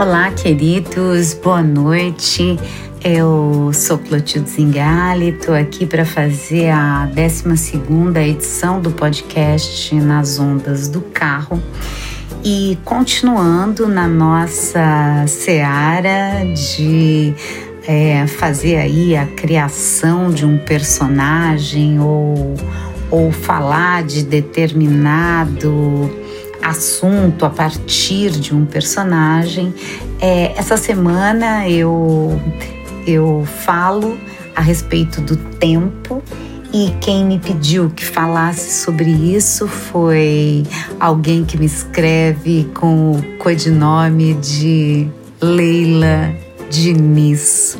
Olá, queridos, boa noite. Eu sou Clotilde Zingali, estou aqui para fazer a 12 edição do podcast Nas Ondas do Carro. E continuando na nossa seara de é, fazer aí a criação de um personagem ou, ou falar de determinado assunto a partir de um personagem. É, essa semana eu, eu falo a respeito do tempo e quem me pediu que falasse sobre isso foi alguém que me escreve com o codinome de Leila Diniz.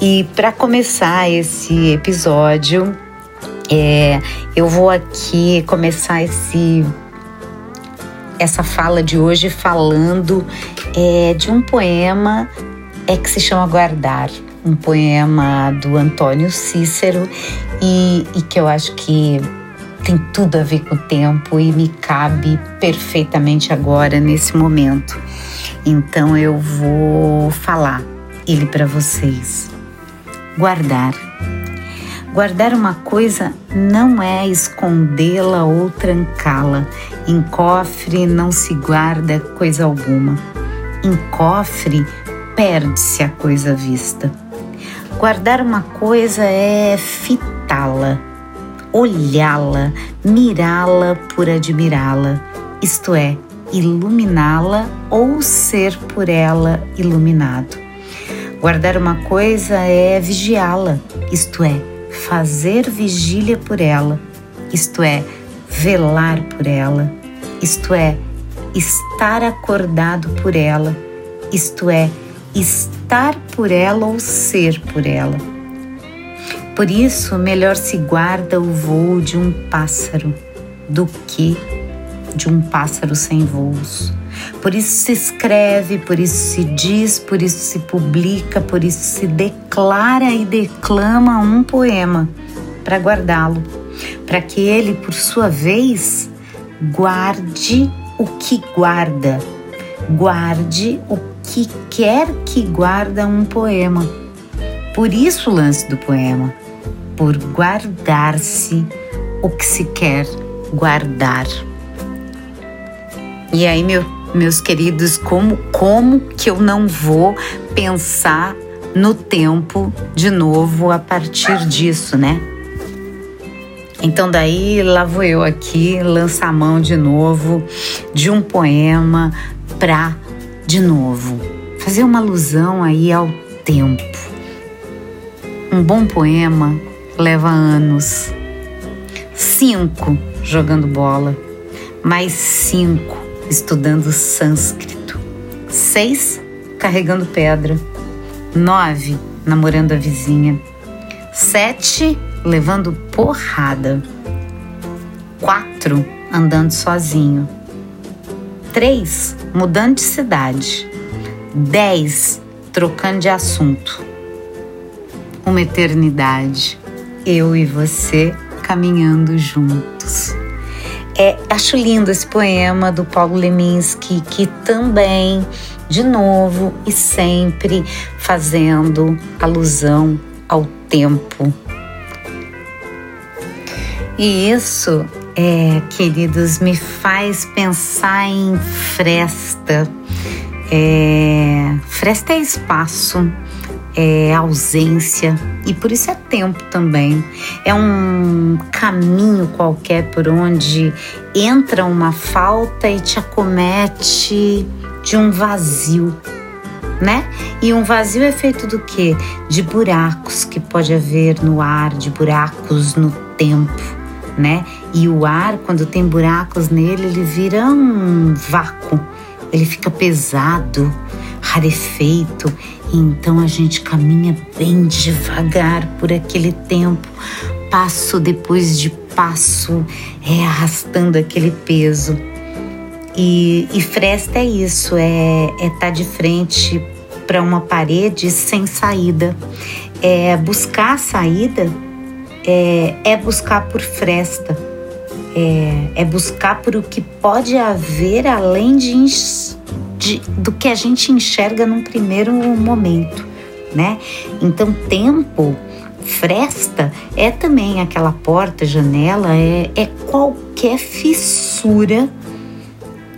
E para começar esse episódio, é, eu vou aqui começar esse essa fala de hoje falando é, de um poema é que se chama Guardar, um poema do Antônio Cícero e, e que eu acho que tem tudo a ver com o tempo e me cabe perfeitamente agora nesse momento. Então eu vou falar ele para vocês. Guardar. Guardar uma coisa não é escondê-la ou trancá-la. Em cofre não se guarda coisa alguma. Em cofre perde-se a coisa vista. Guardar uma coisa é fitá-la, olhá-la, mirá-la por admirá-la, isto é, iluminá-la ou ser por ela iluminado. Guardar uma coisa é vigiá-la, isto é, fazer vigília por ela, isto é, velar por ela, isto é, estar acordado por ela, isto é, estar por ela ou ser por ela. Por isso, melhor se guarda o voo de um pássaro do que de um pássaro sem voos. Por isso se escreve, por isso se diz, por isso se publica, por isso se declara e declama um poema para guardá-lo, para que ele, por sua vez, guarde o que guarda, guarde o que quer que guarda um poema. Por isso o lance do poema, por guardar-se o que se quer guardar. E aí, meu, meus queridos, como, como que eu não vou pensar no tempo de novo a partir disso, né? Então daí lá vou eu aqui lançar a mão de novo de um poema para de novo fazer uma alusão aí ao tempo. Um bom poema leva anos. Cinco jogando bola, mais cinco estudando sânscrito, seis carregando pedra, nove namorando a vizinha, sete levando porrada, quatro andando sozinho, três mudando de cidade, dez trocando de assunto, uma eternidade, eu e você caminhando juntos. É, acho lindo esse poema do Paulo Leminski, que também, de novo e sempre, fazendo alusão ao tempo. E isso, é, queridos, me faz pensar em fresta. É, fresta é espaço, é ausência e por isso é tempo também. É um caminho qualquer por onde entra uma falta e te acomete de um vazio, né? E um vazio é feito do quê? De buracos que pode haver no ar, de buracos no tempo, né? E o ar, quando tem buracos nele, ele vira um vácuo, ele fica pesado, rarefeito então a gente caminha bem devagar por aquele tempo, passo depois de passo, é, arrastando aquele peso. E, e fresta é isso, é estar é tá de frente para uma parede sem saída. É buscar a saída é, é buscar por fresta, é, é buscar por o que pode haver além de de, do que a gente enxerga num primeiro momento, né? Então, tempo, fresta, é também aquela porta, janela, é, é qualquer fissura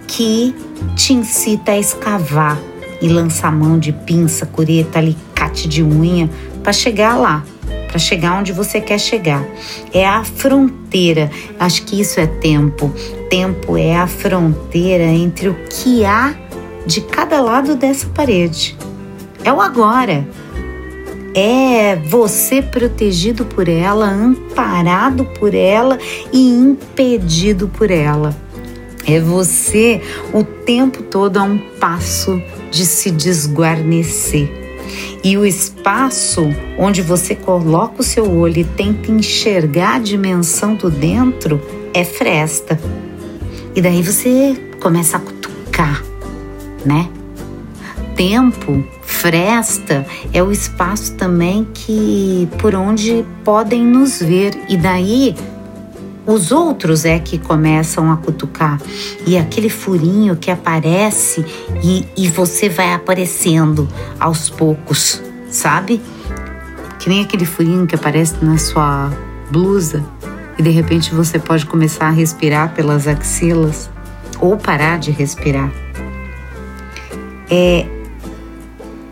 que te incita a escavar e lançar mão de pinça, cureta, alicate de unha para chegar lá, para chegar onde você quer chegar. É a fronteira. Acho que isso é tempo. Tempo é a fronteira entre o que há de cada lado dessa parede. É o agora. É você protegido por ela, amparado por ela e impedido por ela. É você o tempo todo a um passo de se desguarnecer. E o espaço onde você coloca o seu olho e tenta enxergar a dimensão do dentro é fresta. E daí você começa a cutucar, né? Tempo, fresta, é o espaço também que por onde podem nos ver. E daí os outros é que começam a cutucar. E aquele furinho que aparece e, e você vai aparecendo aos poucos, sabe? Que nem aquele furinho que aparece na sua blusa e de repente você pode começar a respirar pelas axilas ou parar de respirar. É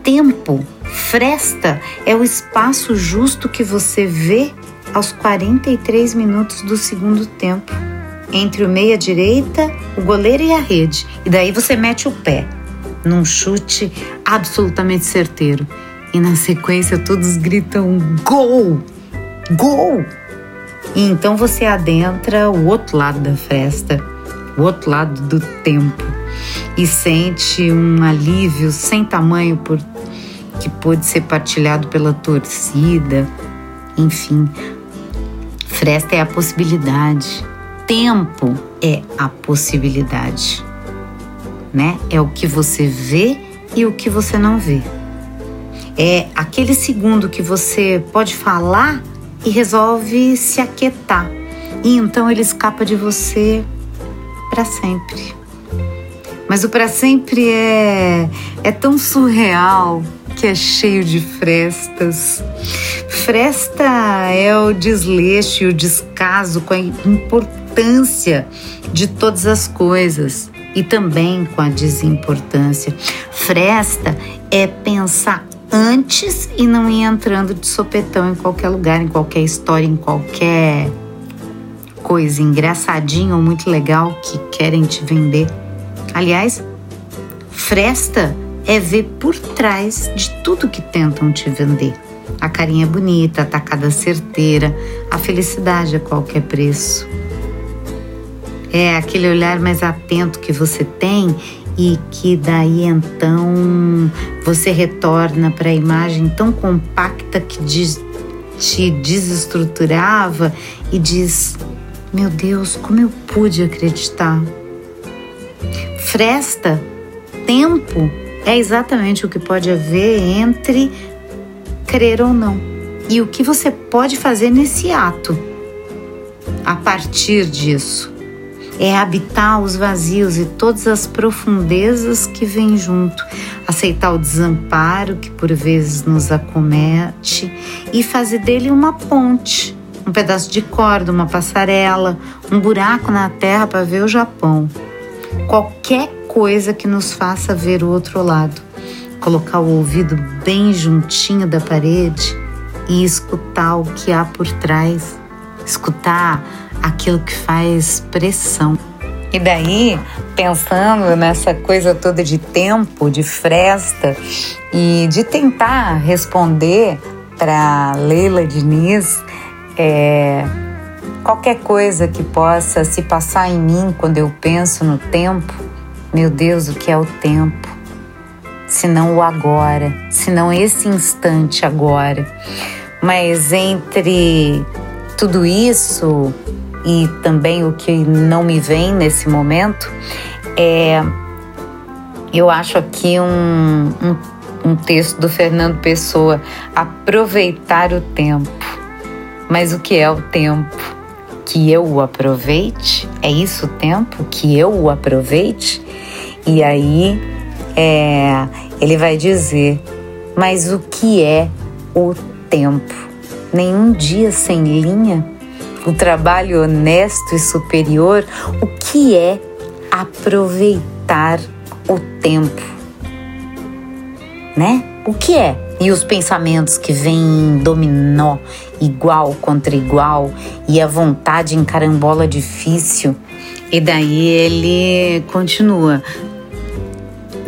tempo, fresta é o espaço justo que você vê aos 43 minutos do segundo tempo, entre o meia-direita, o goleiro e a rede. E daí você mete o pé num chute absolutamente certeiro. E na sequência todos gritam gol! Gol! E então você adentra o outro lado da festa, o outro lado do tempo e sente um alívio sem tamanho por que pode ser partilhado pela torcida, enfim, Fresta é a possibilidade. Tempo é a possibilidade, né? É o que você vê e o que você não vê. É aquele segundo que você pode falar e resolve se aquietar. E então ele escapa de você para sempre. Mas o para sempre é é tão surreal que é cheio de frestas. Fresta é o desleixo e o descaso com a importância de todas as coisas e também com a desimportância. Fresta é pensar antes e não ir entrando de sopetão em qualquer lugar, em qualquer história, em qualquer coisa engraçadinha ou muito legal que querem te vender. Aliás, fresta é ver por trás de tudo que tentam te vender a carinha bonita, a tacada certeira, a felicidade a qualquer preço. É aquele olhar mais atento que você tem e que daí então você retorna para a imagem tão compacta que diz, te desestruturava e diz: Meu Deus, como eu pude acreditar? Fresta, tempo, é exatamente o que pode haver entre crer ou não. E o que você pode fazer nesse ato a partir disso é habitar os vazios e todas as profundezas que vêm junto, aceitar o desamparo que por vezes nos acomete e fazer dele uma ponte, um pedaço de corda, uma passarela, um buraco na terra para ver o Japão. Qualquer coisa que nos faça ver o outro lado colocar o ouvido bem juntinho da parede e escutar o que há por trás, escutar aquilo que faz pressão. E daí, pensando nessa coisa toda de tempo, de fresta e de tentar responder para Leila Diniz, é, qualquer coisa que possa se passar em mim quando eu penso no tempo, meu Deus, o que é o tempo? senão o agora, senão esse instante agora. Mas entre tudo isso e também o que não me vem nesse momento, é, eu acho aqui um, um, um texto do Fernando Pessoa, aproveitar o tempo. Mas o que é o tempo? Que eu o aproveite? É isso o tempo? Que eu o aproveite? E aí é, ele vai dizer: Mas o que é o tempo? Nenhum dia sem linha? O trabalho honesto e superior? O que é aproveitar o tempo? Né? O que é? E os pensamentos que vêm dominó, igual contra igual, e a vontade em carambola difícil. E daí ele continua: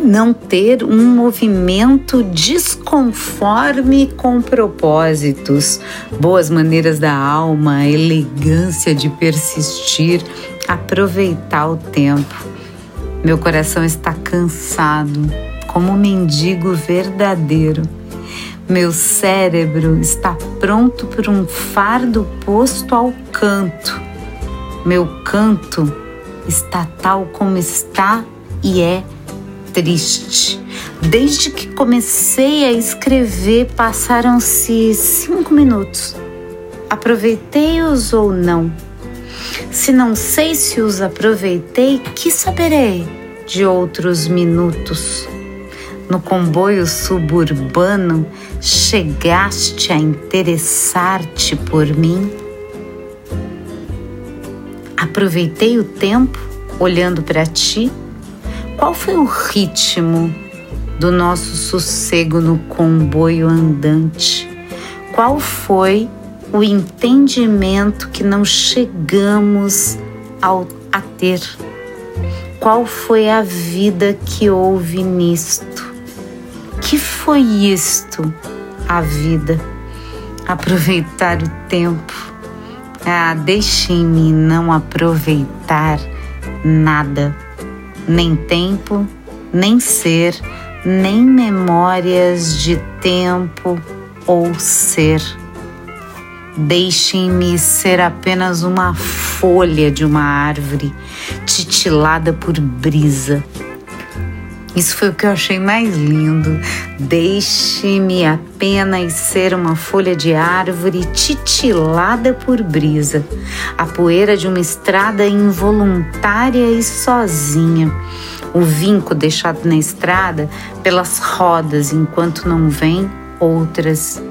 não ter um movimento desconforme com propósitos, boas maneiras da alma, elegância de persistir, aproveitar o tempo. Meu coração está cansado, como um mendigo verdadeiro. Meu cérebro está pronto para um fardo posto ao canto. Meu canto está tal como está e é triste. Desde que comecei a escrever, passaram-se cinco minutos. Aproveitei-os ou não? Se não sei se os aproveitei, que saberei de outros minutos? No comboio suburbano, chegaste a interessar-te por mim? Aproveitei o tempo olhando para ti? Qual foi o ritmo do nosso sossego no comboio andante? Qual foi o entendimento que não chegamos ao, a ter? Qual foi a vida que houve nisto? Que foi isto, a vida? Aproveitar o tempo. Ah, deixem-me não aproveitar nada nem tempo, nem ser, nem memórias de tempo ou ser. Deixem-me ser apenas uma folha de uma árvore titilada por brisa isso foi o que eu achei mais lindo. Deixe-me apenas ser uma folha de árvore titilada por brisa, a poeira de uma estrada involuntária e sozinha. O vinco deixado na estrada pelas rodas enquanto não vem outras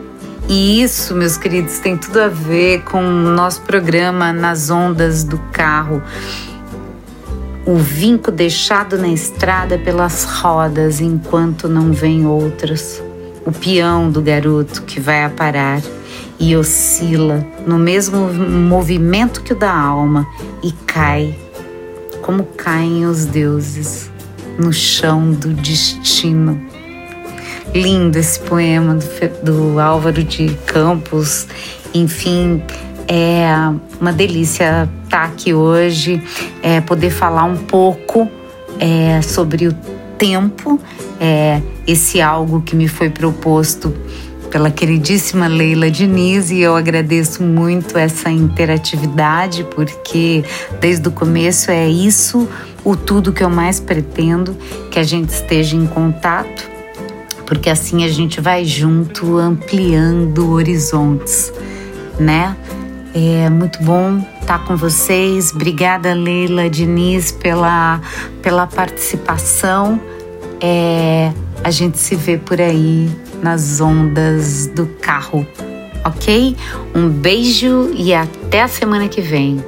e isso, meus queridos, tem tudo a ver com o nosso programa Nas Ondas do Carro o vinco deixado na estrada pelas rodas enquanto não vem outras, o peão do garoto que vai a parar e oscila no mesmo movimento que o da alma e cai, como caem os deuses, no chão do destino. Lindo esse poema do, do Álvaro de Campos, enfim, é uma delícia estar aqui hoje, é, poder falar um pouco é, sobre o tempo, é, esse algo que me foi proposto pela queridíssima Leila Diniz e eu agradeço muito essa interatividade porque desde o começo é isso o tudo que eu mais pretendo que a gente esteja em contato porque assim a gente vai junto ampliando horizontes, né? É muito bom estar com vocês. Obrigada, Leila Diniz, pela, pela participação. É, a gente se vê por aí nas ondas do carro, ok? Um beijo e até a semana que vem.